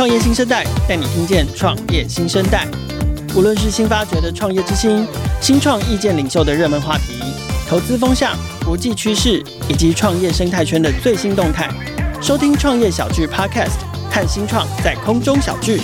创业新生代带你听见创业新生代。无论是新发掘的创业之星、新创意见领袖的热门话题、投资风向、国际趋势以及创业生态圈的最新动态，收听创业小聚 Podcast，看新创在空中小聚。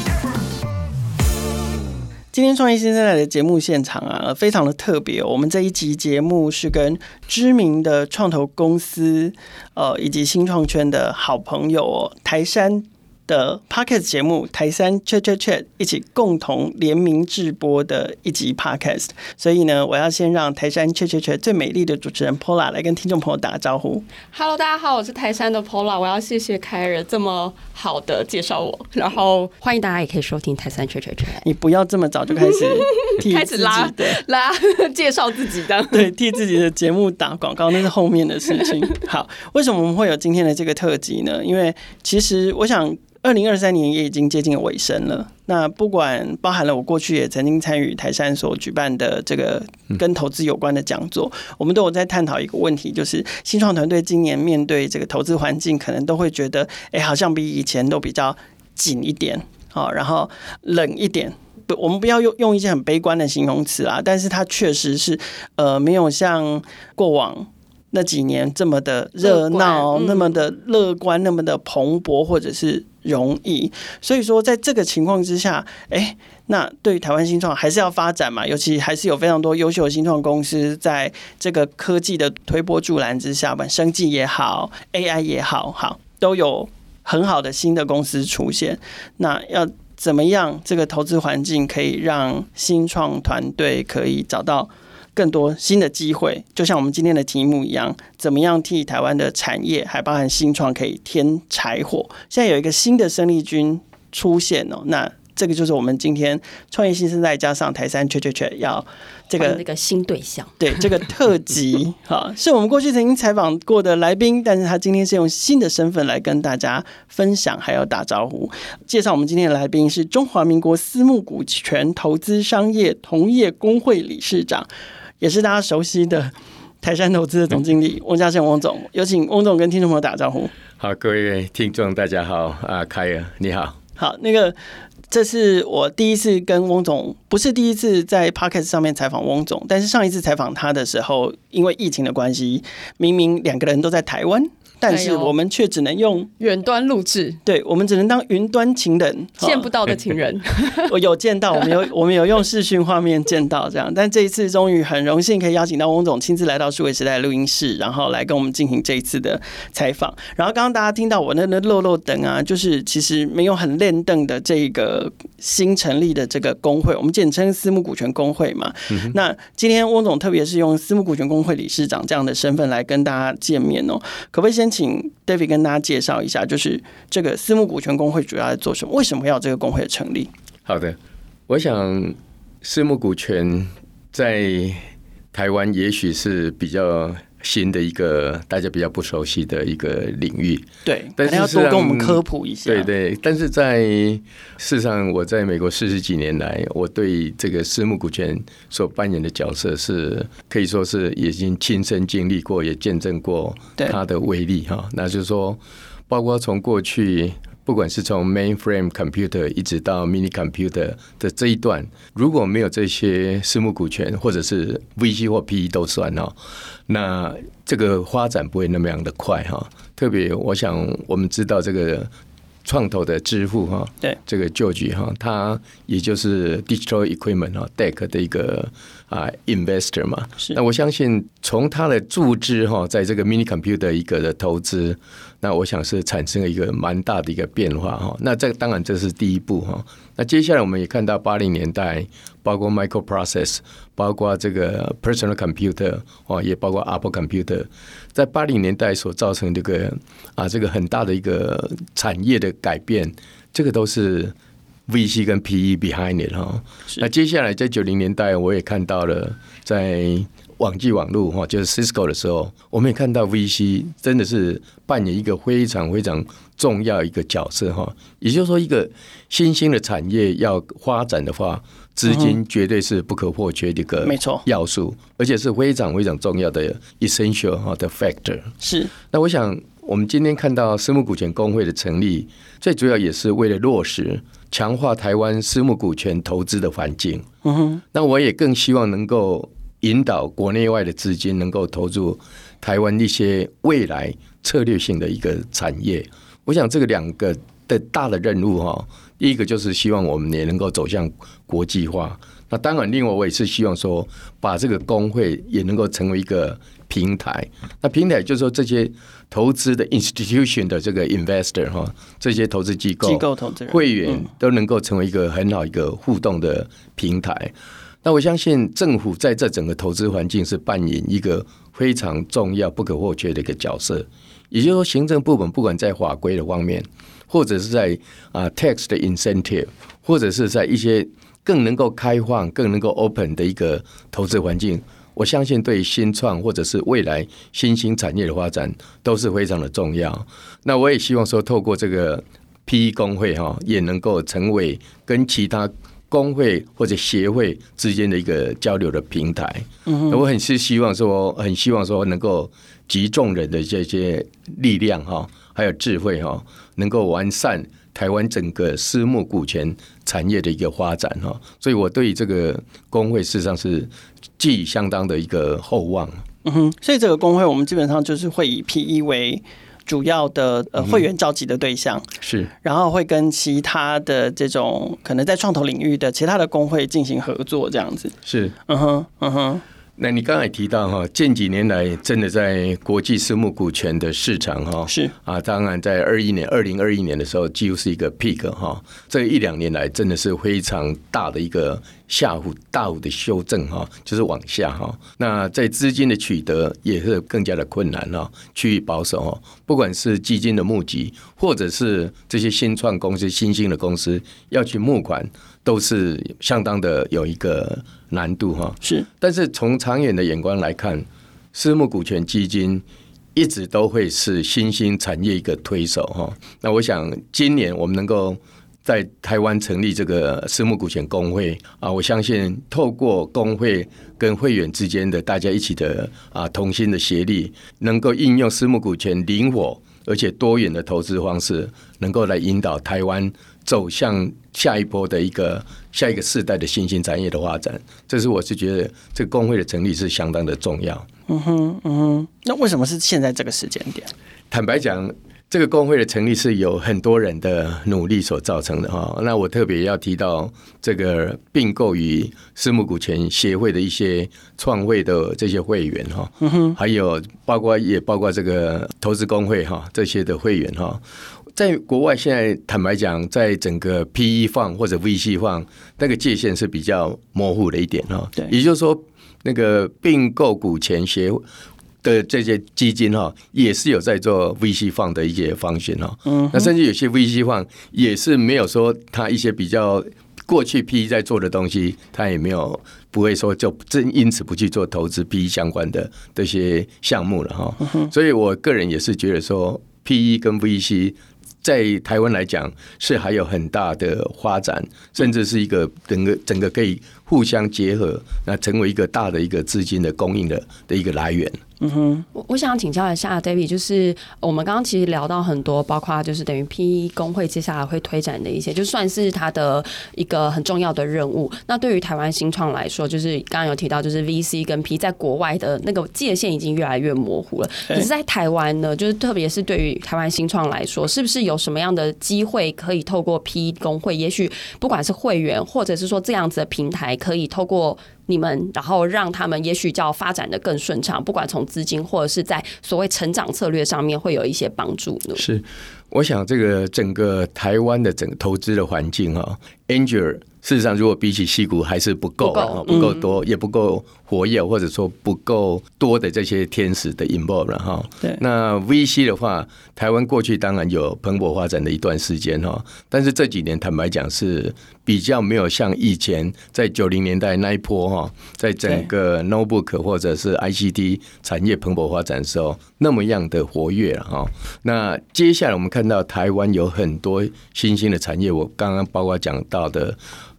今天创业新生代的节目现场啊，非常的特别。我们这一集节目是跟知名的创投公司，呃，以及新创圈的好朋友哦，台山。的 Podcast 节目台山 Chat Chat Chat 一起共同联名制播的一集 Podcast，所以呢，我要先让台山 Chat Chat Chat 最美丽的主持人 Pola 来跟听众朋友打个招呼。Hello，大家好，我是台山的 Pola，我要谢谢凯尔这么好的介绍我，然后欢迎大家也可以收听台山 Chat Chat Chat。你不要这么早就开始 开始拉拉介绍自己的，对，替自己的节目打广告，那是后面的事情。好，为什么我们会有今天的这个特辑呢？因为其实我想。二零二三年也已经接近尾声了。那不管包含了我过去也曾经参与台山所举办的这个跟投资有关的讲座，我们都有在探讨一个问题，就是新创团队今年面对这个投资环境，可能都会觉得，哎，好像比以前都比较紧一点，好，然后冷一点。不，我们不要用用一些很悲观的形容词啊，但是它确实是，呃，没有像过往。那几年这么的热闹，那么的乐观，那么的蓬勃，或者是容易。所以说，在这个情况之下，哎，那对于台湾新创还是要发展嘛，尤其还是有非常多优秀的新创公司在这个科技的推波助澜之下，吧，生技也好，AI 也好，好都有很好的新的公司出现。那要怎么样，这个投资环境可以让新创团队可以找到更多新的机会，就像我们今天的题目一样，怎么样替台湾的产业，还包含新创可以添柴火？现在有一个新的生力军出现哦，那这个就是我们今天创业新生代加上台杉 Chat Chat Chat 要这个那个新对象，对这个特辑 哈，是我们过去曾经采访过的来宾，但是他今天是用新的身份来跟大家分享，还要打招呼。介绍我们今天的来宾是中华民国私募股权投资商业同业公会理事长。也是大家熟悉的台山投资的总经理翁家盛翁总，有请翁总跟听众朋友打招呼。好，各位听众大家好啊，凯尔你好。好，那个这是我第一次跟翁总，不是第一次在 Podcast 上面采访翁总，但是上一次采访他的时候，因为疫情的关系，明明两个人都在台湾。但是我们却只能用远端录制，对，我们只能当云端情人，见不到的情人。我有见到，我们有 我们有用视讯画面见到这样。但这一次终于很荣幸可以邀请到翁总亲自来到数位时代录音室，然后来跟我们进行这一次的采访。然后刚刚大家听到我那那漏漏等啊，就是其实没有很练凳的这个新成立的这个工会，我们简称私募股权工会嘛。那今天翁总特别是用私募股权工会理事长这样的身份来跟大家见面哦，可不可以先？先请 David 跟大家介绍一下，就是这个私募股权工会主要在做什么？为什么要这个工会的成立？好的，我想私募股权在台湾也许是比较。新的一个大家比较不熟悉的一个领域，对，但是要多跟我们科普一下。对对，但是在事实上，我在美国四十几年来，我对这个私募股权所扮演的角色是可以说是已经亲身经历过，也见证过它的威力哈。那就是说，包括从过去。不管是从 mainframe computer 一直到 mini computer 的这一段，如果没有这些私募股权，或者是 VC 或 PE 都算哦，那这个发展不会那么样的快哈。特别，我想我们知道这个创投的支付哈，对这个 George 哈，他也就是 digital equipment 哈 DEC 的一个啊 investor 嘛。是。那我相信从他的注资哈，在这个 mini computer 一个的投资。那我想是产生了一个蛮大的一个变化哈，那这当然这是第一步哈。那接下来我们也看到八零年代，包括 microprocess，包括这个 personal computer 哦，也包括 Apple computer，在八零年代所造成这个啊这个很大的一个产业的改变，这个都是 VC 跟 PE behind it 哈。那接下来在九零年代，我也看到了在。网际网络哈，就是 Cisco 的时候，我们也看到 VC 真的是扮演一个非常非常重要一个角色哈。也就是说，一个新兴的产业要发展的话，资金绝对是不可或缺的一个没错要素，而且是非常非常重要的 essential 哈的 factor。是。那我想，我们今天看到私募股权公会的成立，最主要也是为了落实强化台湾私募股权投资的环境。嗯哼，那我也更希望能够引导国内外的资金能够投入台湾一些未来策略性的一个产业。我想这个两个的大的任务哈，第一个就是希望我们也能够走向国际化。那当然，另外我也是希望说，把这个工会也能够成为一个平台。那平台就是说，这些投资的 institution 的这个 investor 哈，这些投资机构、机构投资人、会员都能够成为一个很好一个互动的平台。那我相信政府在这整个投资环境是扮演一个非常重要、不可或缺的一个角色。也就是说，行政部门不管在法规的方面，或者是在啊 tax 的 incentive，或者是在一些更能够开放、更能够 open 的一个投资环境，我相信对新创或者是未来新兴产业的发展都是非常的重要。那我也希望说，透过这个 PE 工会哈，也能够成为跟其他工会或者协会之间的一个交流的平台。嗯，我很是希望说，很希望说能够集众人的这些力量哈，还有智慧哈，能够完善。台湾整个私募股权产业的一个发展哈，所以我对这个工会事实上是寄予相当的一个厚望。嗯哼，所以这个工会我们基本上就是会以 PE 为主要的呃会员召集的对象，嗯、是，然后会跟其他的这种可能在创投领域的其他的工会进行合作，这样子。是，嗯哼，嗯哼。那你刚才提到哈，近几年来真的在国际私募股权的市场哈，是啊，当然在二一年、二零二一年的时候，几乎是一个 peak 哈。这一两年来真的是非常大的一个下幅、大幅的修正哈，就是往下哈。那在资金的取得也是更加的困难哈，趋于保守哈。不管是基金的募集，或者是这些新创公司、新兴的公司要去募款。都是相当的有一个难度哈，是。但是从长远的眼光来看，私募股权基金一直都会是新兴产业一个推手哈。那我想今年我们能够在台湾成立这个私募股权工会啊，我相信透过工会跟会员之间的大家一起的啊同心的协力，能够应用私募股权灵活而且多元的投资方式，能够来引导台湾。走向下一波的一个下一个世代的新兴产业的发展，这是我是觉得这个工会的成立是相当的重要。嗯哼，嗯哼，那为什么是现在这个时间点？坦白讲。这个工会的成立是有很多人的努力所造成的哈。那我特别要提到这个并购与私募股权协会的一些创会的这些会员哈，还有包括也包括这个投资工会哈这些的会员哈，在国外现在坦白讲，在整个 PE fund 或者 VC fund 那个界限是比较模糊的一点哈。对，也就是说那个并购股权协会。的这些基金哈，也是有在做 VC fund 的一些方向哈。嗯，那甚至有些 VC fund 也是没有说他一些比较过去 PE 在做的东西，他也没有不会说就真因此不去做投资 PE 相关的这些项目了哈。所以我个人也是觉得说 PE 跟 VC 在台湾来讲是还有很大的发展，甚至是一个整个整个可以互相结合，那成为一个大的一个资金的供应的的一个来源。嗯哼，我我想请教一下 David，就是我们刚刚其实聊到很多，包括就是等于 PE 工会接下来会推展的一些，就算是它的一个很重要的任务。那对于台湾新创来说，就是刚刚有提到，就是 VC 跟 PE 在国外的那个界限已经越来越模糊了。可是，在台湾呢，就是特别是对于台湾新创来说，是不是有什么样的机会可以透过 PE 工会，也许不管是会员，或者是说这样子的平台，可以透过你们，然后让他们也许叫发展的更顺畅，不管从资金或者是在所谓成长策略上面会有一些帮助呢？是，我想这个整个台湾的整个投资的环境啊，Angel。事实上，如果比起细股还是不够，不够多，也不够活跃，或者说不够多的这些天使的 involve 了哈。对，那 VC 的话，台湾过去当然有蓬勃发展的一段时间哈，但是这几年坦白讲是比较没有像以前在九零年代那一波哈，在整个 notebook 或者是 ICT 产业蓬勃发展的时候那么样的活跃了哈。那接下来我们看到台湾有很多新兴的产业，我刚刚包括讲到的。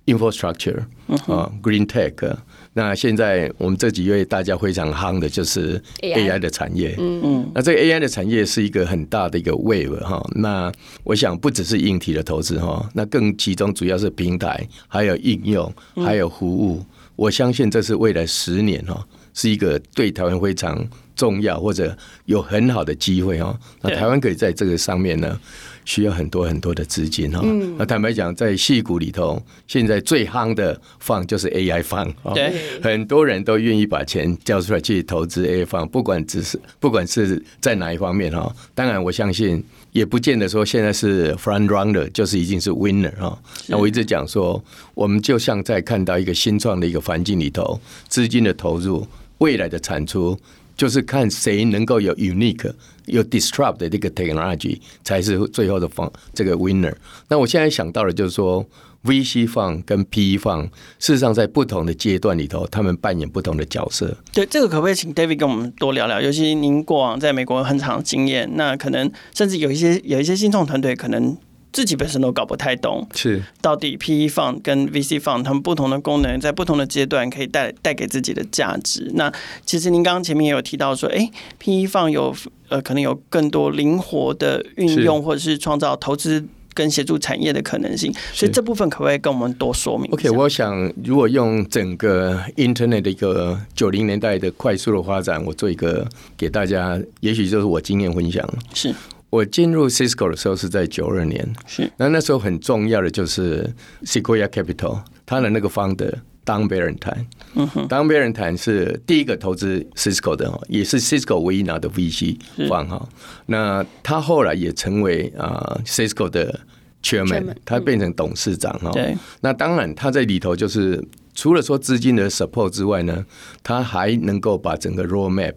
infrastructure 啊，green tech，那现在我们这几位大家非常夯的就是 AI 的产业。嗯嗯，那这个 AI 的产业是一个很大的一个 wave 哈。那我想不只是硬体的投资哈，那更其中主要是平台，还有应用，还有服务。我相信这是未来十年哈，是一个对台湾非常重要或者有很好的机会哈。那台湾可以在这个上面呢，需要很多很多的资金哈。那坦白讲，在戏股里头，现在最夯的 fund 就是 AI fund 对，很多人都愿意把钱交出来去投资 AI fund，不管只是不管是在哪一方面哈。当然，我相信也不见得说现在是 front runner 就是已经是 winner 哈。那我一直讲说，我们就像在看到一个新创的一个环境里头，资金的投入，未来的产出。就是看谁能够有 unique、有 disrupt 的这个 technology，才是最后的方这个 winner。那我现在想到的就是说，VC 方跟 PE 放事实上在不同的阶段里头，他们扮演不同的角色。对，这个可不可以请 David 跟我们多聊聊？尤其您过往在美国很长经验，那可能甚至有一些有一些新创团队可能。自己本身都搞不太懂，是到底 PE fund 跟 VC fund 他们不同的功能，在不同的阶段可以带带给自己的价值。那其实您刚刚前面也有提到说，哎，PE fund 有呃可能有更多灵活的运用，或者是创造投资跟协助产业的可能性。所以这部分可不可以跟我们多说明？OK，我想如果用整个 Internet 的一个九零年代的快速的发展，我做一个给大家，也许就是我经验分享。是。我进入 Cisco 的时候是在九二年，是那那时候很重要的就是 Sequoia Capital，他的那个 founder Don Barrenthein，嗯哼，Don Barrenthein 是第一个投资 Cisco 的，也是 Cisco 唯一拿的 VC fund 哈。那他后来也成为啊 Cisco 的 Chairman，他变成董事长哈。对，那当然他在里头就是除了说资金的 support 之外呢，他还能够把整个 roadmap，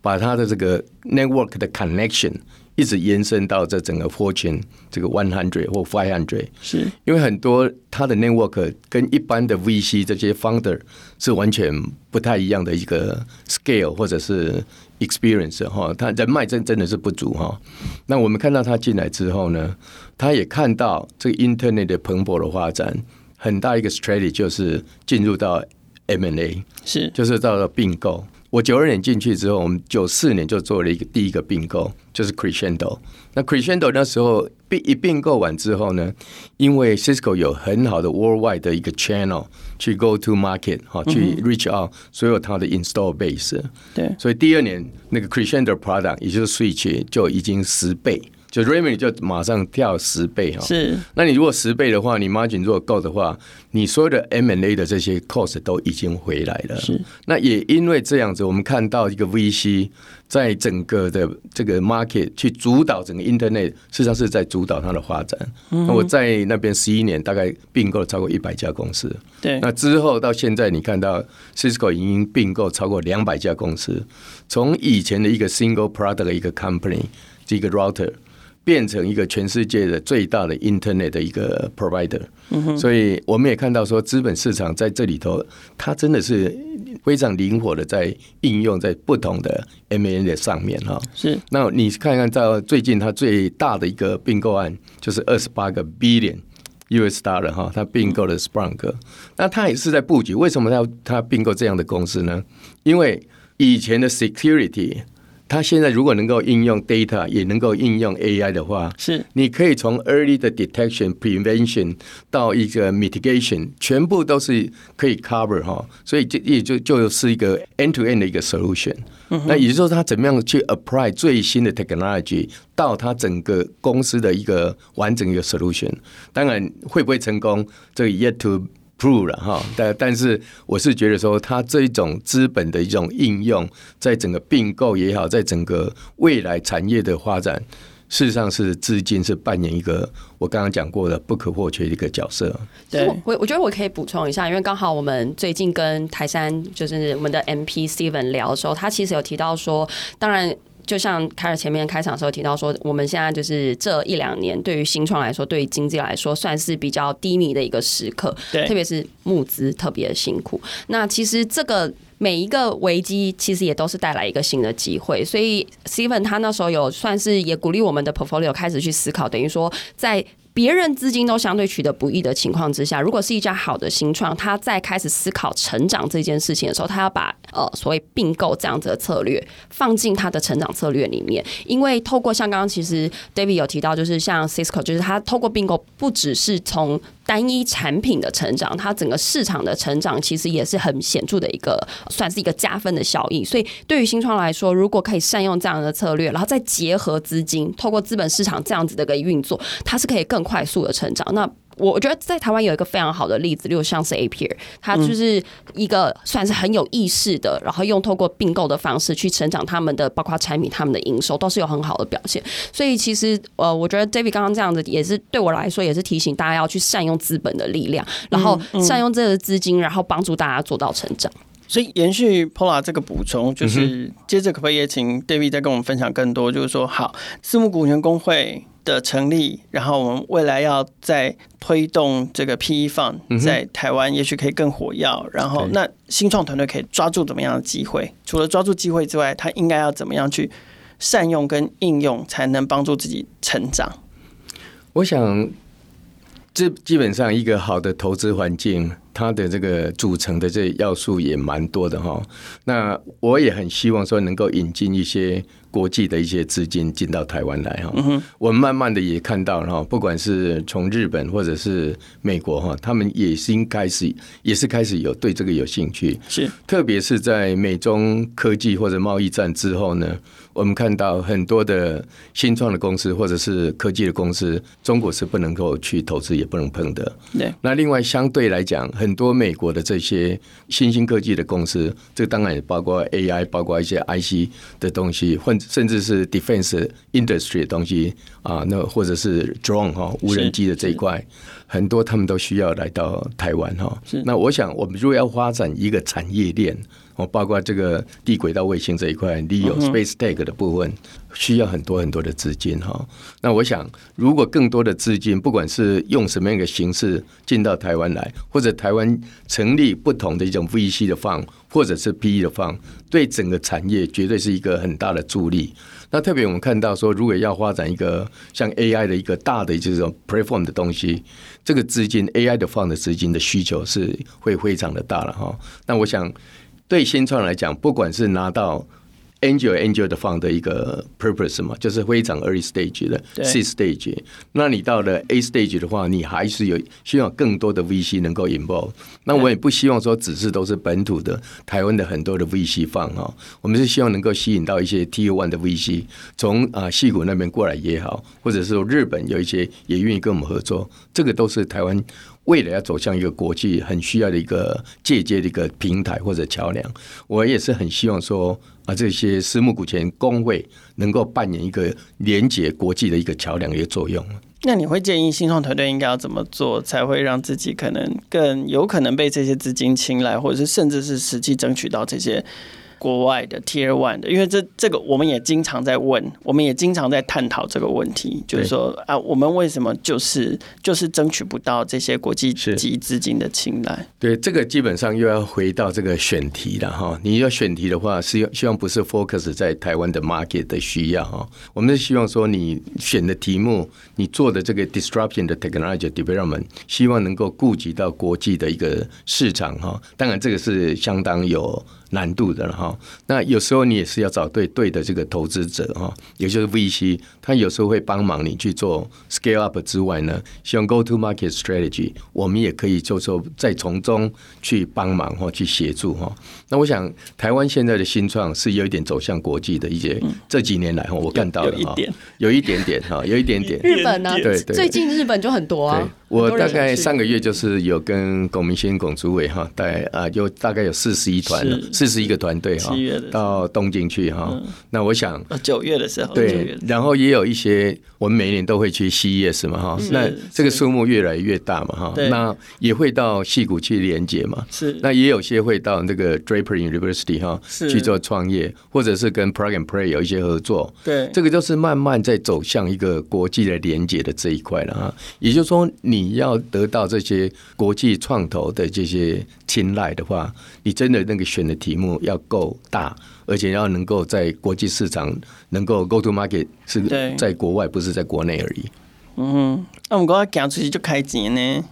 把他的这个 network 的 connection。一直延伸到这整个 Fortune 这个 One Hundred 或 Five Hundred，是因为很多他的 network 跟一般的 VC 这些 founder 是完全不太一样的一个 scale 或者是 experience 哈，他人脉真真的是不足哈。那我们看到他进来之后呢，他也看到这个 Internet 的蓬勃的发展，很大一个 strategy 就是进入到 M&A，是就是到了并购。我九二年进去之后，我们九四年就做了一个第一个并购，就是 Crescendo。那 Crescendo 那时候并一并购完之后呢，因为 Cisco 有很好的 worldwide 的一个 channel 去 go to market 哈，去 reach out 所有它的 install base。对，所以第二年那个 Crescendo product 也就是 Switch 就已经十倍。就 revenue 就马上跳十倍哈，是。那你如果十倍的话，你 margin 如果够的话，你所有的 M&A 的这些 cost 都已经回来了。是。那也因为这样子，我们看到一个 VC 在整个的这个 market 去主导整个 Internet，事实上是在主导它的发展。嗯。那我在那边十一年，大概并购了超过一百家公司。对。那之后到现在，你看到 Cisco 已经并购超过两百家公司，从以前的一个 single product 的一个 company，一个 router。变成一个全世界的最大的 Internet 的一个 provider，所以我们也看到说，资本市场在这里头，它真的是非常灵活的在应用在不同的 M&A 的上面哈。是，那你看看到最近它最大的一个并购案，就是二十八个 billion US dollar 哈，它并购了 Sprunk，那它也是在布局。为什么它要它并购这样的公司呢？因为以前的 security。它现在如果能够应用 data，也能够应用 AI 的话，是你可以从 early 的 detection、prevention 到一个 mitigation，全部都是可以 cover 哈，所以这也就就是一个 end to end 的一个 solution。那也就是说，他怎么样去 apply 最新的 technology 到他整个公司的一个完整一个 solution？当然会不会成功，这个 yet to 了哈，但但是我是觉得说，它这一种资本的一种应用，在整个并购也好，在整个未来产业的发展，事实上是资金是扮演一个我刚刚讲过的不可或缺的一个角色。对，我我觉得我可以补充一下，因为刚好我们最近跟台山就是我们的 MP Steven 聊的时候，他其实有提到说，当然。就像开始前面开场的时候提到说，我们现在就是这一两年对于新创来说，对于经济来说，算是比较低迷的一个时刻，对，特别是募资特别的辛苦。那其实这个每一个危机，其实也都是带来一个新的机会。所以 Steven 他那时候有算是也鼓励我们的 portfolio 开始去思考，等于说在。别人资金都相对取得不易的情况之下，如果是一家好的新创，他在开始思考成长这件事情的时候，他要把呃所谓并购这样子的策略放进他的成长策略里面，因为透过像刚刚其实 David 有提到，就是像 Cisco，就是他透过并购，不只是从单一产品的成长，它整个市场的成长其实也是很显著的一个，算是一个加分的效应。所以对于新创来说，如果可以善用这样的策略，然后再结合资金，透过资本市场这样子的一个运作，它是可以更快速的成长。那我觉得在台湾有一个非常好的例子，例如像是 Appier，它就是一个算是很有意识的，然后用透过并购的方式去成长他们的，包括产品、他们的营收都是有很好的表现。所以其实呃，我觉得 David 刚刚这样子也是对我来说也是提醒大家要去善用资本的力量，然后善用这个资金，然后帮助大家做到成长。所以延续 Paula 这个补充，就是接着可不可以也请 David 再跟我们分享更多？就是说，好，私募股权工会的成立，然后我们未来要再推动这个 PE Fund 在台湾，也许可以更火药。然后，那新创团队可以抓住怎么样的机会？除了抓住机会之外，他应该要怎么样去善用跟应用，才能帮助自己成长？我想，这基本上一个好的投资环境，它的这个组成的这要素也蛮多的哈。那我也很希望说，能够引进一些。国际的一些资金进到台湾来哈，我们慢慢的也看到哈，不管是从日本或者是美国哈，他们也是开始也是开始有对这个有兴趣，是特别是在美中科技或者贸易战之后呢，我们看到很多的新创的公司或者是科技的公司，中国是不能够去投资也不能碰的。对，那另外相对来讲，很多美国的这些新兴科技的公司，这当然也包括 AI，包括一些 IC 的东西或。甚至是 defense industry 的东西啊，那或者是 drone 哈无人机的这一块，很多他们都需要来到台湾哈。那我想，我们如果要发展一个产业链，哦，包括这个地轨道卫星这一块利用 space tech 的部分，需要很多很多的资金哈。那我想，如果更多的资金，不管是用什么样的形式进到台湾来，或者台湾成立不同的一种 VC 的 fund，或者是 PE 的 fund，对整个产业绝对是一个很大的助力。那特别我们看到说，如果要发展一个像 AI 的一个大的这种 platform 的东西，这个资金 AI 的 fund 的资金的需求是会非常的大了哈。那我想。对新创来讲，不管是拿到 angel angel 的 fund 的一个 purpose 嘛，就是非常 early stage 的 C stage，那你到了 A stage 的话，你还是有希望更多的 VC 能够 involve。那我也不希望说只是都是本土的台湾的很多的 VC fund 哈，我们是希望能够吸引到一些 Tier One 的 VC，从啊矽谷那边过来也好，或者是说日本有一些也愿意跟我们合作，这个都是台湾。为了要走向一个国际很需要的一个借接的一个平台或者桥梁，我也是很希望说啊，这些私募股权公会能够扮演一个连接国际的一个桥梁的一个作用。那你会建议新创团队应该要怎么做，才会让自己可能更有可能被这些资金青睐，或者是甚至是实际争取到这些？国外的 Tier One 的，因为这这个我们也经常在问，我们也经常在探讨这个问题，就是说啊，我们为什么就是就是争取不到这些国际级资金的青睐？对，这个基本上又要回到这个选题了哈。你要选题的话，是希望不是 focus 在台湾的 market 的需要哈。我们是希望说，你选的题目，你做的这个 disruption 的 technology development，希望能够顾及到国际的一个市场哈。当然，这个是相当有。难度的了哈，那有时候你也是要找对对的这个投资者哈，也就是 VC，他有时候会帮忙你去做 scale up 之外呢，希望 go to market strategy，我们也可以就说再从中去帮忙或去协助哈。那我想台湾现在的新创是有一点走向国际的一些，这几年来哈，我看到了哈，有一点点哈，有一点点。日本呢？对对，最近日本就很多啊。我大概上个月就是有跟龚明鑫龚主伟哈带啊，有大概有四十一团了。四十一个团队哈，到东京去哈。嗯、那我想九月的时候，对，然后也有一些，我们每年都会去 CES 嘛哈。那这个数目越来越大嘛哈。那也会到戏谷去连接嘛。是。那也有些会到那个 Draper University 哈去做创业，或者是跟 Plug and Play 有一些合作。对。这个就是慢慢在走向一个国际的连接的这一块了哈。也就是说，你要得到这些国际创投的这些青睐的话，你真的那个选的题。题目要够大，而且要能够在国际市场能够 go to market，是在国外，不是在国内而已。嗯，那我们刚刚讲出去就开钱呢，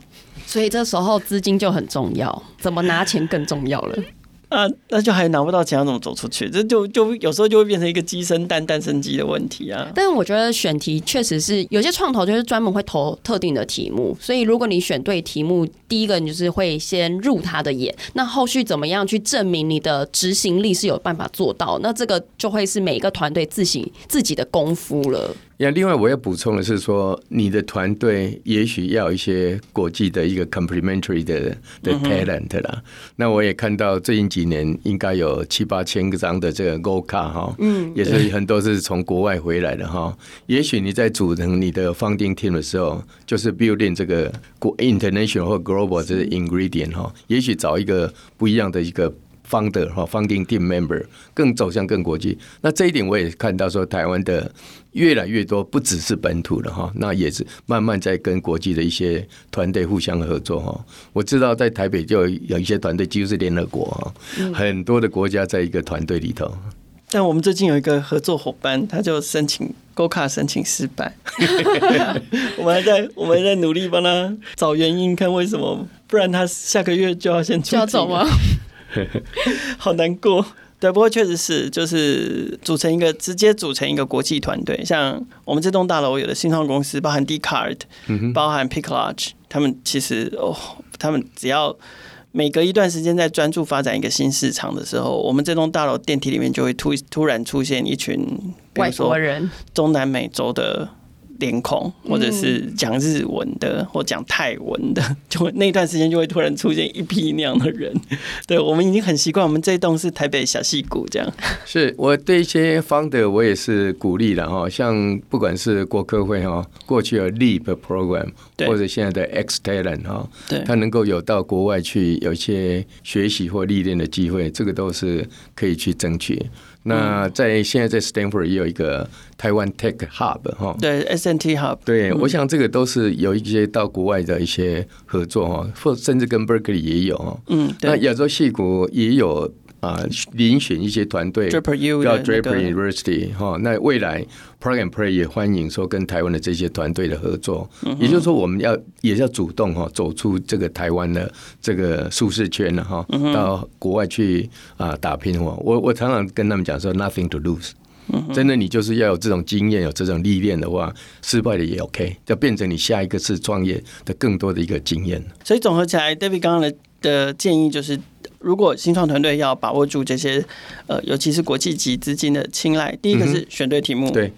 所以这时候资金就很重要，怎么拿钱更重要了。啊，那就还拿不到钱，要怎么走出去？这就就有时候就会变成一个鸡生蛋，蛋生鸡的问题啊。但是我觉得选题确实是有些创投就是专门会投特定的题目，所以如果你选对题目，第一个你就是会先入他的眼，那后续怎么样去证明你的执行力是有办法做到？那这个就会是每一个团队自己自己的功夫了。那另外我要补充的是说，你的团队也许要一些国际的一个 complementary 的的 talent 啦。那我也看到最近几年应该有七八千个张的这个 Gold Card 哈，嗯，也是很多是从国外回来的哈。也许你在组成你的 founding team 的时候，就是 building 这个 international 或 global 这个 ingredient 哈，也许找一个不一样的一个。Founder 哈，Founding Team Member 更走向更国际。那这一点我也看到说，台湾的越来越多，不只是本土的哈，那也是慢慢在跟国际的一些团队互相合作哈。我知道在台北就有一些团队，几乎是联合国哈，很多的国家在一个团队里头。但我们最近有一个合作伙伴，他就申请 Gold Card 申请失败，我们还在我们还在努力帮他找原因，看为什么，不然他下个月就要先出走吗？好难过，对，不过确实是，就是组成一个直接组成一个国际团队，像我们这栋大楼有的新创公司，包含 Dcard，嗯包含 Picklodge，他们其实哦，他们只要每隔一段时间在专注发展一个新市场的时候，我们这栋大楼电梯里面就会突突然出现一群外国人，中南美洲的。脸孔，或者是讲日文的，或讲泰文的，就会那段时间就会突然出现一批那样的人。对，我们已经很习惯，我们这栋是台北小戏骨这样。是我对一些 founder 我也是鼓励的哈，像不管是国科会哈，过去的 Leap Program，或者现在的 X Talent 哈，对，他能够有到国外去有一些学习或历练的机会，这个都是可以去争取。那在现在在 Stanford 也有一个台湾 Tech Hub 哈，对 SNT Hub，对，我想这个都是有一些到国外的一些合作哈，或甚至跟 Berkeley 也有哈，嗯，那亚洲戏谷也有。啊，遴选一些团队叫 Draper University 哈，那未来 Plug and Play 也欢迎说跟台湾的这些团队的合作，也就是说我们要也要主动哈走出这个台湾的这个舒适圈了哈，到国外去啊打拼哦我我常常跟他们讲说 Nothing to lose，真的你就是要有这种经验有这种历练的话，失败的也 OK，要变成你下一个次创业的更多的一个经验。所以总合起来，David 刚刚的的建议就是。如果新创团队要把握住这些，呃，尤其是国际级资金的青睐，第一个是选对题目，对。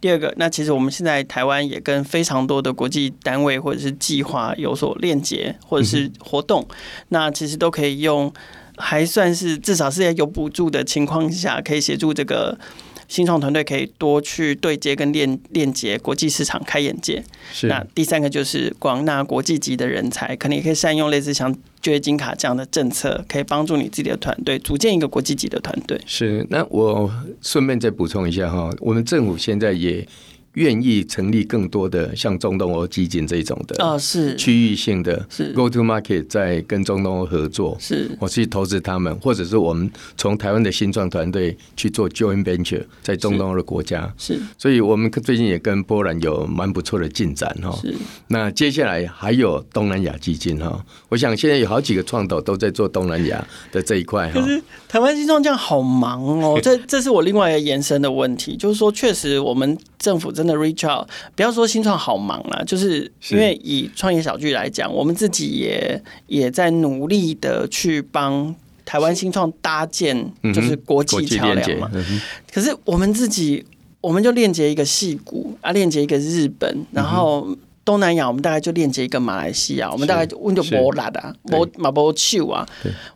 第二个，那其实我们现在台湾也跟非常多的国际单位或者是计划有所链接，或者是活动，那其实都可以用，还算是至少是在有补助的情况下，可以协助这个。新创团队可以多去对接跟链链接国际市场，开眼界。是。那第三个就是广纳国际级的人才，可能也可以善用类似像就业金卡这样的政策，可以帮助你自己的团队组建一个国际级的团队。是。那我顺便再补充一下哈，我们政府现在也。愿意成立更多的像中东欧基金这种的啊，是。区域性的，是。go to market 在跟中东欧合作，是。我去投资他们，或者是我们从台湾的新创团队去做 joint venture 在中东欧的国家，是，所以我们最近也跟波兰有蛮不错的进展哈。是，那接下来还有东南亚基金哈，我想现在有好几个创投都在做东南亚的这一块哈。可是台湾新创这样好忙哦，这这是我另外一个延伸的问题，就是说确实我们政府真的 reach out，不要说新创好忙啦，就是因为以创业小聚来讲，我们自己也也在努力的去帮台湾新创搭建，就是国际桥梁嘛。可是我们自己，我们就链接一个戏谷啊，链接一个日本，然后。东南亚，我们大概就链接一个马来西亚，我们大概就问就波拉的，波马波丘啊，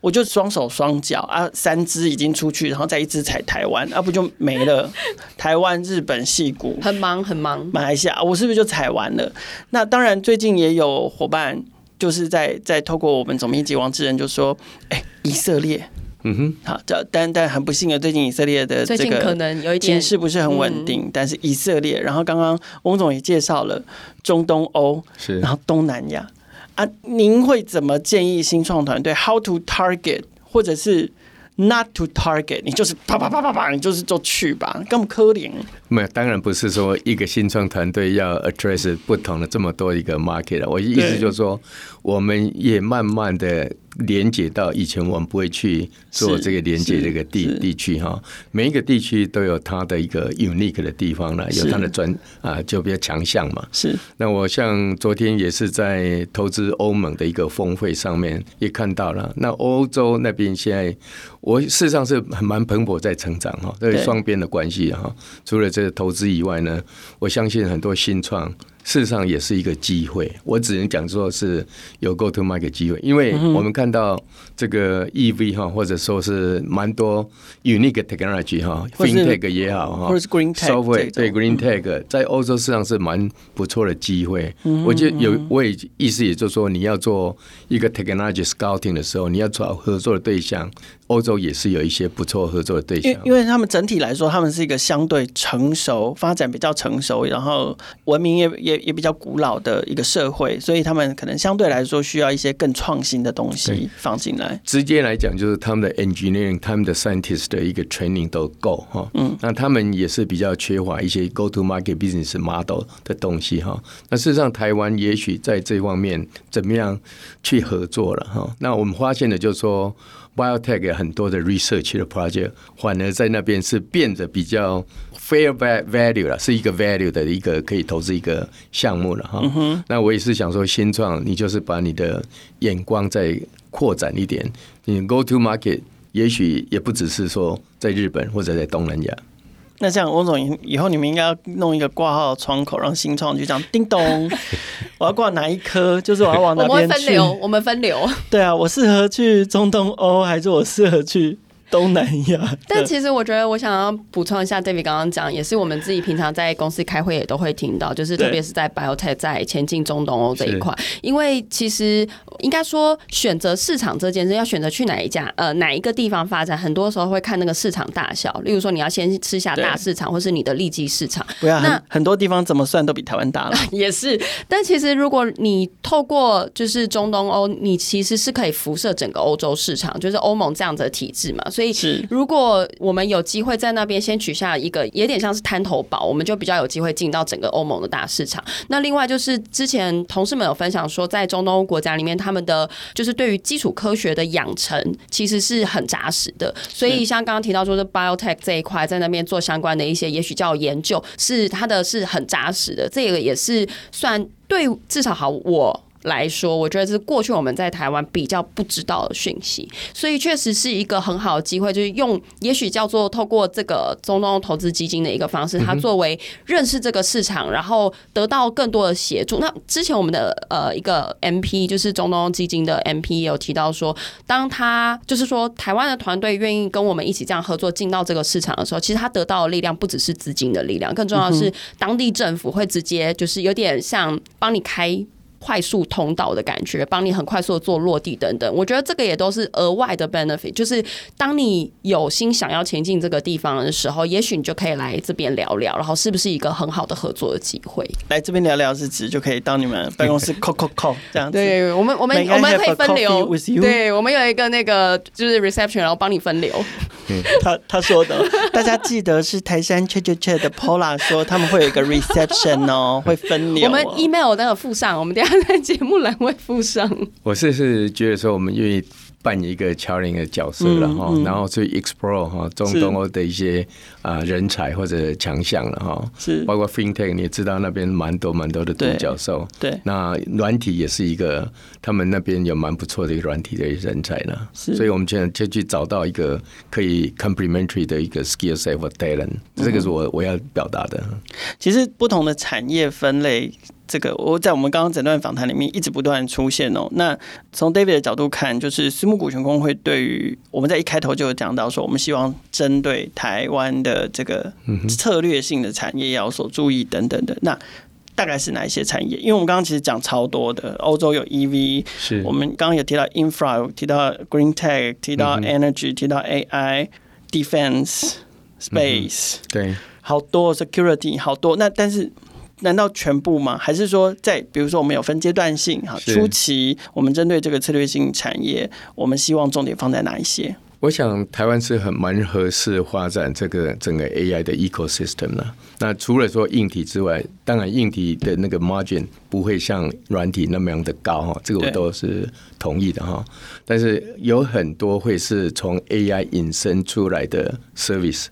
我就双手双脚啊，三只已经出去，然后再一只踩台湾，啊不就没了？台湾、日本、戏谷，很忙很忙。马来西亚，我是不是就踩完了？那当然，最近也有伙伴就是在在透过我们总编辑王志仁就说，哎、欸，以色列。嗯哼，好，这但但很不幸的，最近以色列的这个可能有一点情势不是很稳定，嗯。但是以色列，然后刚刚翁总也介绍了中东欧，是，然后东南亚啊，您会怎么建议新创团队 how to target，或者是 not to target，你就是啪啪啪啪啪，你就是就去吧，根本可怜。没有，当然不是说一个新创团队要 address 不同的这么多一个 market 了。我意思就是说，我们也慢慢的。连接到以前我们不会去做这个连接这个地地区哈，每一个地区都有它的一个 unique 的地方了，有它的专啊就比较强项嘛。是。那我像昨天也是在投资欧盟的一个峰会上面也看到了，那欧洲那边现在我事实上是很蛮蓬勃在成长哈，这是双边的关系哈。除了这个投资以外呢，我相信很多新创。事实上也是一个机会，我只能讲说是有 go to market 机会，因为我们看到这个 EV 哈，或者说是蛮多 unique technology 哈，FinTech 也好哈，或者是 Green Tech 对 Green Tech 在欧洲市场是蛮不错的机会。我觉得有，我也意思也就是说，你要做一个 technology scouting 的时候，你要找合作的对象。欧洲也是有一些不错合作的对象，因为他们整体来说，他们是一个相对成熟、发展比较成熟，然后文明也也也比较古老的一个社会，所以他们可能相对来说需要一些更创新的东西放进来。直接来讲，就是他们的 engineering、他们的 scientist 的一个 training 都够哈。嗯，那他们也是比较缺乏一些 go to market business model 的东西哈。那事实上，台湾也许在这方面怎么样去合作了哈？那我们发现的就是说。Biotech 很多的 research 的 project，反而在那边是变得比较 fair value 了，是一个 value 的一个可以投资一个项目了哈。嗯、那我也是想说，新创你就是把你的眼光再扩展一点，你 go to market 也许也不只是说在日本或者在东南亚。那这样，翁总以后你们应该要弄一个挂号窗口，让新创就这样叮咚，我要挂哪一科，就是我要往哪边去。我们分流，我们分流。对啊，我适合去中东欧，还是我适合去？东南亚，但其实我觉得，我想要补充一下，David 刚刚讲，也是我们自己平常在公司开会也都会听到，就是特别是在 Biotech 在前进中东欧这一块，因为其实应该说选择市场这件事，要选择去哪一家呃哪一个地方发展，很多时候会看那个市场大小，例如说你要先吃下大市场，或是你的利基市场。对啊，那很多地方怎么算都比台湾大了，也是。但其实如果你透过就是中东欧，你其实是可以辐射整个欧洲市场，就是欧盟这样子的体制嘛。所以，如果我们有机会在那边先取下一个，有点像是滩头堡，我们就比较有机会进到整个欧盟的大市场。那另外就是之前同事们有分享说，在中东欧国家里面，他们的就是对于基础科学的养成其实是很扎实的。所以像刚刚提到说的 biotech 这一块，在那边做相关的一些，也许叫研究，是它的是很扎实的。这个也是算对，至少好我。来说，我觉得这是过去我们在台湾比较不知道的讯息，所以确实是一个很好的机会，就是用也许叫做透过这个中东投资基金的一个方式，它作为认识这个市场，然后得到更多的协助。那之前我们的呃一个 MP 就是中东基金的 MP 也有提到说，当他就是说台湾的团队愿意跟我们一起这样合作进到这个市场的时候，其实他得到的力量不只是资金的力量，更重要的是当地政府会直接就是有点像帮你开。快速通道的感觉，帮你很快速的做落地等等，我觉得这个也都是额外的 benefit。就是当你有心想要前进这个地方的时候，也许你就可以来这边聊聊，然后是不是一个很好的合作的机会？来这边聊聊是指就可以到你们办公室 call call call 这样子。对，我们我们我们可以分流。对，我们有一个那个就是 reception，然后帮你分流。他他说的，大家记得是台山 chat chat chat 的 Paula 说他们会有一个 reception 哦，会分流。我们 email 那个附上，我们等下在节目栏会附上。我是是觉得说我们愿意。扮演一个桥梁的角色了哈，然后去 explore 哈中东欧的一些啊人才或者强项了哈，是。包括 FinTech，你也知道那边蛮多蛮多的独角兽，对，那软体也是一个，他们那边有蛮不错的一个软体的人才呢，是，所以我们现在就去找到一个可以 complementary 的一个 skill set or talent，这个是我我要表达的。其实不同的产业分类。这个我在我们刚刚整段访谈里面一直不断出现哦。那从 David 的角度看，就是私募股权公会对于我们在一开头就有讲到说，我们希望针对台湾的这个策略性的产业要有所注意等等的。那大概是哪一些产业？因为我们刚刚其实讲超多的，欧洲有 EV，是我们刚刚有提到 Infra，提到 Green Tech，提到 Energy，提到 AI，Defense，Space，对，好多 Security，好多。那但是。难道全部吗？还是说，在比如说我们有分阶段性哈，初期我们针对这个策略性产业，我们希望重点放在哪一些？我想台湾是很蛮合适发展这个整个 AI 的 ecosystem 呢。那除了说硬体之外，当然硬体的那个 margin 不会像软体那么样的高哈，这个我都是同意的哈。但是有很多会是从 AI 引申出来的 service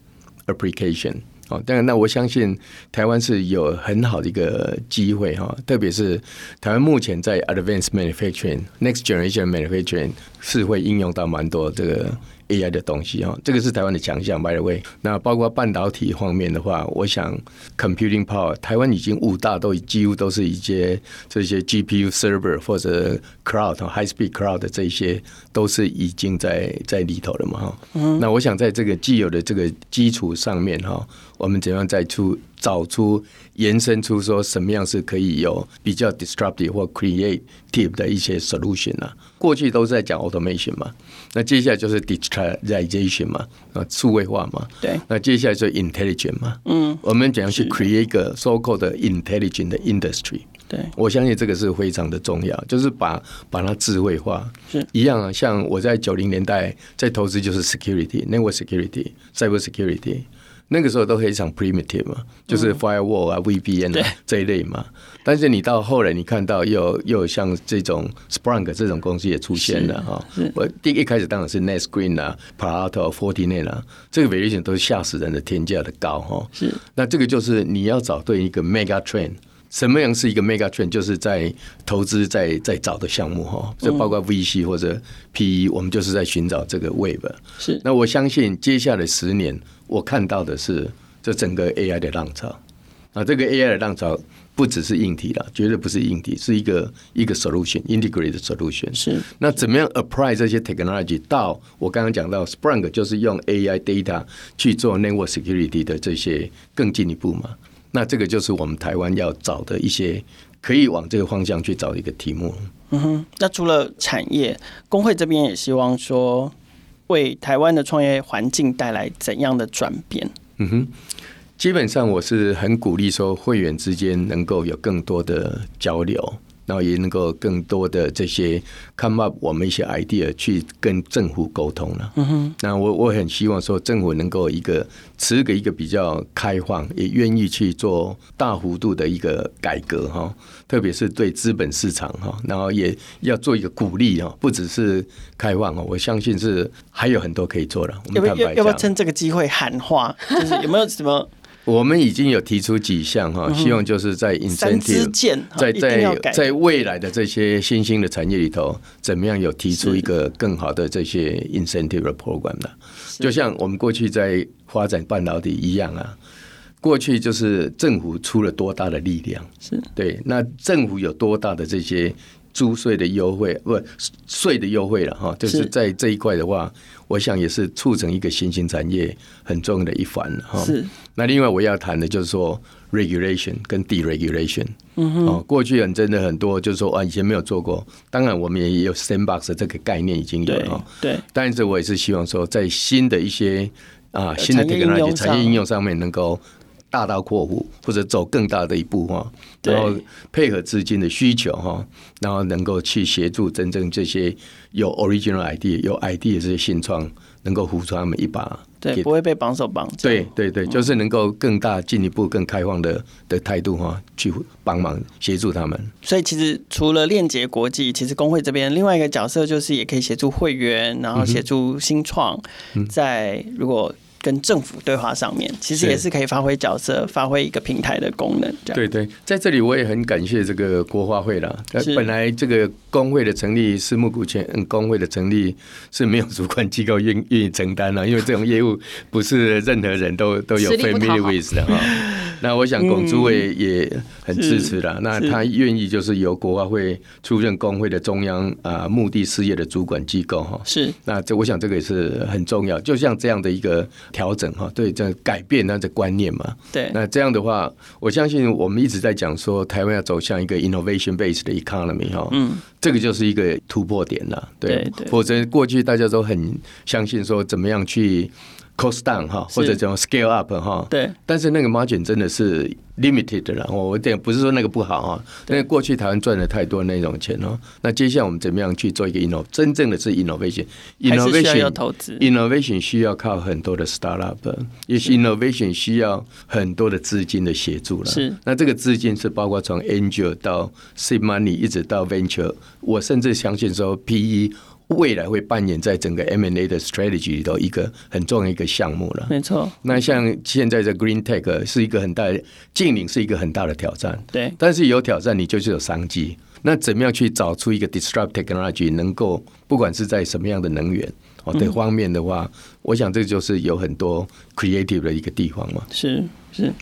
application。哦，当然，那我相信台湾是有很好的一个机会哈，特别是台湾目前在 advanced manufacturing、next generation manufacturing 是会应用到蛮多这个。AI 的东西哈，这个是台湾的强项。By the way，那包括半导体方面的话，我想 computing power 台湾已经五大都几乎都是一些这些 GPU server 或者 cloud high speed cloud 的这些都是已经在在里头了嘛哈。嗯。那我想在这个既有的这个基础上面哈，我们怎样再出找出延伸出说什么样是可以有比较 disruptive 或 creative 的一些 solution 啊？过去都是在讲 automation 嘛。那接下来就是 digitalization 嘛，啊，数位化嘛。对。那接下来就 intelligent 嘛。嗯。我们怎样去 create 一个 so called 的 intelligent 的 industry？对。我相信这个是非常的重要，就是把把它智慧化。是。一样啊，像我在九零年代在投资就是 security，network security，cyber security。那个时候都非常 primitive 嘛，就是 firewall 啊、VPN 啊这一类嘛。但是你到后来，你看到又又有像这种 sprunk 这种公司也出现了哈。我第一开始当然是 NetScreen 啊、Palo Alto、Fortinet 啊，这个 variation 都是吓死人的天价的高哈。是。那这个就是你要找对一个 mega trend，什么样是一个 mega trend？就是在投资在在找的项目哈，这包括 VC 或者 PE，我们就是在寻找这个 wave。是。那我相信接下来十年。我看到的是这整个 AI 的浪潮啊，这个 AI 的浪潮不只是硬体了，绝对不是硬体，是一个一个 solution，integrated solution。是。那怎么样 apply 这些 technology 到我刚刚讲到 Splunk 就是用 AI data 去做 network security 的这些更进一步嘛？那这个就是我们台湾要找的一些可以往这个方向去找的一个题目。嗯哼。那除了产业，工会这边也希望说。为台湾的创业环境带来怎样的转变？嗯哼，基本上我是很鼓励说，会员之间能够有更多的交流。然后也能够更多的这些 come up 我们一些 idea 去跟政府沟通了。嗯哼，那我我很希望说政府能够一个持个一个比较开放，也愿意去做大幅度的一个改革哈，特别是对资本市场哈，然后也要做一个鼓励哈，不只是开放哦，我相信是还有很多可以做的。我们要不要要不要趁这个机会喊话？就是有没有什么？我们已经有提出几项哈，希望就是在 incentive，在在在未来的这些新兴的产业里头，怎么样有提出一个更好的这些 incentive 的 program 的？就像我们过去在发展半导体一样啊，过去就是政府出了多大的力量，是。对，那政府有多大的这些。租税的优惠，不税的优惠了哈，就是在这一块的话，我想也是促成一个新兴产业很重要的一环哈。是。那另外我要谈的就是说 regulation 跟 deregulation。嗯哼。哦，过去很真的很多，就是说啊，以前没有做过。当然，我们也有 sandbox 这个概念已经有了。对。但是我也是希望说，在新的一些啊新的 technology 产业应用上面能够。大刀阔斧，或者走更大的一步哈，然后配合资金的需求哈，然后能够去协助真正这些有 original idea、有 idea 的这些新创，能够扶出他们一把，对，不会被绑手绑脚。对对对，就是能够更大、进一步、更开放的的态度哈，去帮忙协助他们。所以其实除了链接国际，其实工会这边另外一个角色就是也可以协助会员，然后协助新创，在如果。跟政府对话上面，其实也是可以发挥角色，发挥一个平台的功能。对对，在这里我也很感谢这个国花会了。本来这个工会的成立，私募股权工会的成立是没有主管机构愿愿意承担了，因为这种业务不是任何人都都有 familiar with 的哈。那我想龚主委也很支持了，那他愿意就是由国发会出任工会的中央啊目的事业的主管机构哈。是，那这我想这个也是很重要，就像这样的一个。调整哈，对，这改变那的观念嘛。对，那这样的话，我相信我们一直在讲说，台湾要走向一个 innovation based 的 economy 哈。嗯，这个就是一个突破点了。对对，否则过去大家都很相信说，怎么样去 cost down 哈，或者怎么 scale up 哈。对，但是那个 margin 真的是 limited 然后我点不是说那个不好啊，因为过去台湾赚了太多那种钱哦。那接下来我们怎么样去做一个 innov，真正的是 innovation，innovation 要投资，innovation 需要靠很多的 startup，也是 innovation 需要很多的资金的协助了。是，那这个资金是包括从 angel 到 seed money，一直到 venture，我甚至相信说 PE。未来会扮演在整个 M&A 的 strategy 里头一个很重要一个项目了。没错。那像现在的 Green Tech 是一个很大的，净零是一个很大的挑战。对。但是有挑战，你就是有商机。那怎么样去找出一个 disrupt technology，能够不管是在什么样的能源哦的方面的话，嗯、我想这就是有很多 creative 的一个地方嘛。是是。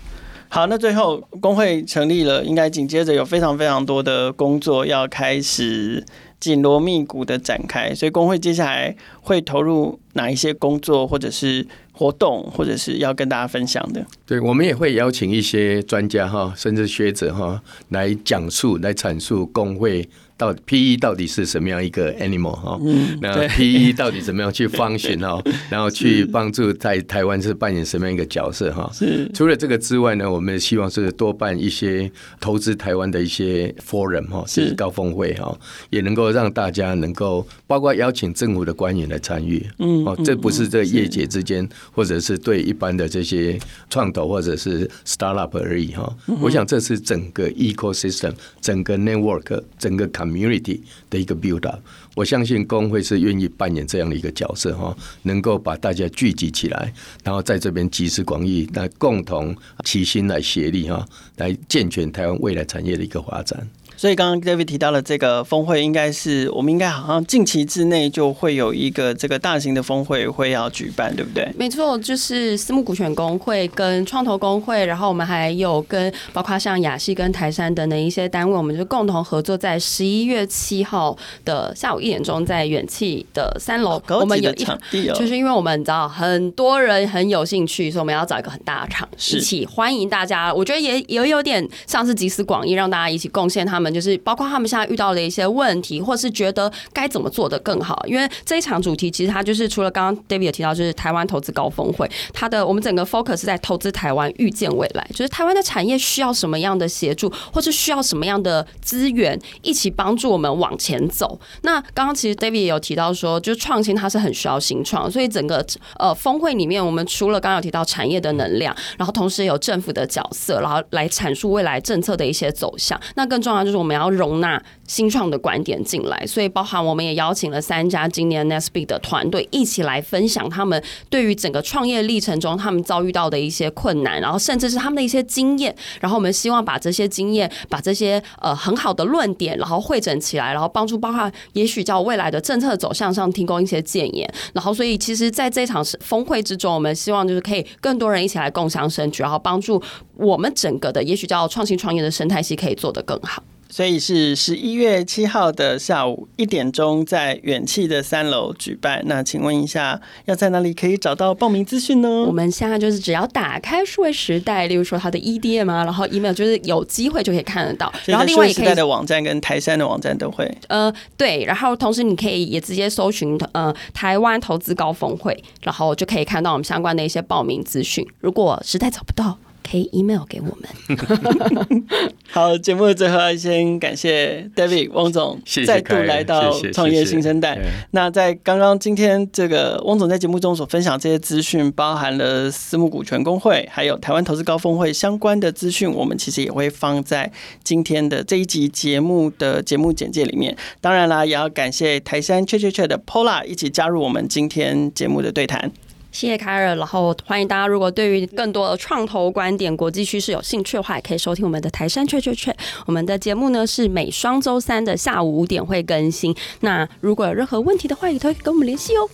好，那最后工会成立了，应该紧接着有非常非常多的工作要开始。紧锣密鼓的展开，所以工会接下来会投入哪一些工作，或者是活动，或者是要跟大家分享的？对，我们也会邀请一些专家哈，甚至学者哈，来讲述、来阐述工会。到 PE 到底是什么样一个 animal 哈？嗯，那 PE 到底怎么样去 function 哈？然后去帮助在台湾是扮演什么样一个角色哈？是。除了这个之外呢，我们希望是多办一些投资台湾的一些 forum 哈，就是高峰会哈，也能够让大家能够包括邀请政府的官员来参与。嗯，哦，这不是这业界之间，或者是对一般的这些创投或者是 startup 而已哈。我想这是整个 ecosystem、整个 network、整个 community 的一个 build up，我相信工会是愿意扮演这样的一个角色哈，能够把大家聚集起来，然后在这边集思广益，来共同齐心来协力哈，来健全台湾未来产业的一个发展。所以刚刚 David 提到了这个峰会，应该是我们应该好像近期之内就会有一个这个大型的峰会会要举办，对不对？没错，就是私募股权工会跟创投工会，然后我们还有跟包括像亚细跟台山等等一些单位，我们就共同合作，在十一月七号的下午一点钟，在远气的三楼，我们有一场地，哦就是因为我们知道很多人很有兴趣，所以我们要找一个很大的场，一起欢迎大家。我觉得也也有点像是集思广益，让大家一起贡献他们。就是包括他们现在遇到的一些问题，或是觉得该怎么做的更好。因为这一场主题其实它就是除了刚刚 David 也提到，就是台湾投资高峰会，它的我们整个 focus 在投资台湾，预见未来。就是台湾的产业需要什么样的协助，或是需要什么样的资源，一起帮助我们往前走。那刚刚其实 David 也有提到说，就是创新它是很需要新创，所以整个呃峰会里面，我们除了刚刚有提到产业的能量，然后同时有政府的角色，然后来阐述未来政策的一些走向。那更重要就是我们要容纳新创的观点进来，所以包含我们也邀请了三家今年 Next Big 的团队一起来分享他们对于整个创业历程中他们遭遇到的一些困难，然后甚至是他们的一些经验。然后我们希望把这些经验、把这些呃很好的论点，然后汇整起来，然后帮助包括也许叫未来的政策走向上提供一些建言。然后所以其实在这场峰会之中，我们希望就是可以更多人一起来共享盛举，然后帮助我们整个的也许叫创新创业的生态系可以做得更好。所以是十一月七号的下午一点钟，在远企的三楼举办。那请问一下，要在哪里可以找到报名资讯呢？我们现在就是只要打开数位时代，例如说它的 EDM 啊，然后 email 就是有机会就可以看得到。然后另外也可以数位时代的网站跟台山的网站都会。呃，对，然后同时你可以也直接搜寻呃台湾投资高峰会，然后就可以看到我们相关的一些报名资讯。如果实在找不到，可以 email 给我们。好，节目的最后要先感谢 David 汪总再度来到创业新生代。那在刚刚今天这个汪总在节目中所分享这些资讯，包含了私募股权公会，还有台湾投资高峰会相关的资讯，我们其实也会放在今天的这一集节目的节目简介里面。当然啦，也要感谢台山确确确的 Pola 一起加入我们今天节目的对谈。谢谢凯尔，然后欢迎大家，如果对于更多的创投观点、国际趋势有兴趣的话，也可以收听我们的台山确确确。我们的节目呢是每双周三的下午五点会更新。那如果有任何问题的话，也可以跟我们联系哦。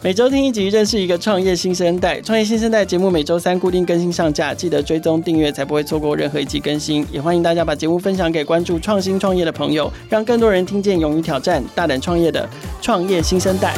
每周听一集，认识一个创业新生代。创业新生代节目每周三固定更新上架，记得追踪订阅，才不会错过任何一集更新。也欢迎大家把节目分享给关注创新创业的朋友，让更多人听见勇于挑战、大胆创业的创业新生代。